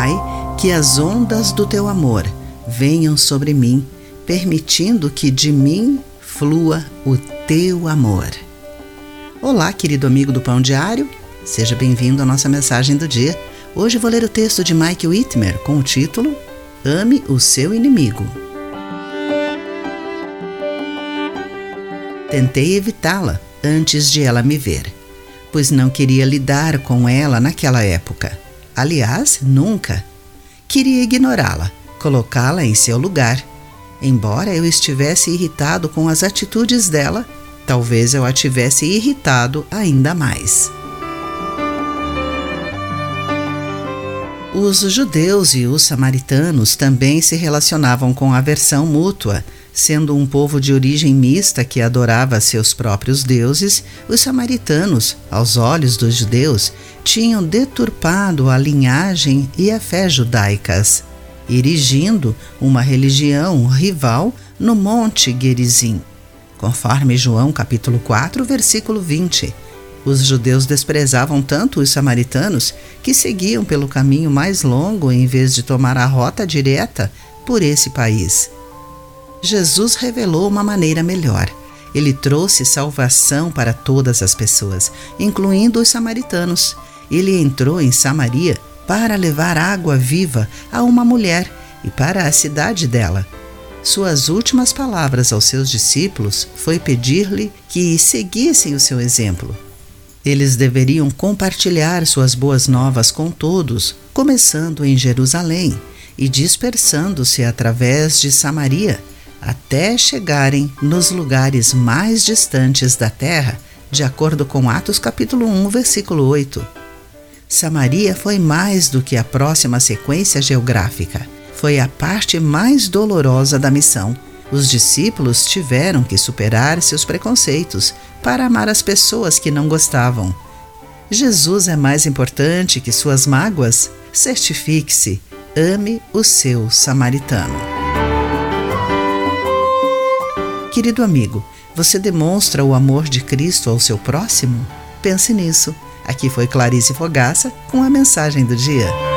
Pai, que as ondas do teu amor venham sobre mim, permitindo que de mim flua o teu amor. Olá, querido amigo do Pão Diário, seja bem-vindo à nossa mensagem do dia. Hoje vou ler o texto de Mike Whitmer com o título Ame o seu inimigo. Tentei evitá-la antes de ela me ver, pois não queria lidar com ela naquela época. Aliás, nunca. Queria ignorá-la, colocá-la em seu lugar. Embora eu estivesse irritado com as atitudes dela, talvez eu a tivesse irritado ainda mais. Os judeus e os samaritanos também se relacionavam com aversão mútua Sendo um povo de origem mista que adorava seus próprios deuses, os samaritanos, aos olhos dos judeus, tinham deturpado a linhagem e a fé judaicas, erigindo uma religião rival no Monte Gerizim. Conforme João capítulo 4, versículo 20. Os judeus desprezavam tanto os samaritanos que seguiam pelo caminho mais longo em vez de tomar a rota direta por esse país. Jesus revelou uma maneira melhor. Ele trouxe salvação para todas as pessoas, incluindo os samaritanos. Ele entrou em Samaria para levar água viva a uma mulher e para a cidade dela. Suas últimas palavras aos seus discípulos foi pedir-lhe que seguissem o seu exemplo. Eles deveriam compartilhar suas boas novas com todos, começando em Jerusalém e dispersando-se através de Samaria até chegarem nos lugares mais distantes da terra, de acordo com Atos capítulo 1, versículo 8. Samaria foi mais do que a próxima sequência geográfica. Foi a parte mais dolorosa da missão. Os discípulos tiveram que superar seus preconceitos para amar as pessoas que não gostavam. Jesus é mais importante que suas mágoas? Certifique-se, ame o seu samaritano. Querido amigo, você demonstra o amor de Cristo ao seu próximo? Pense nisso. Aqui foi Clarice Fogaça com a mensagem do dia.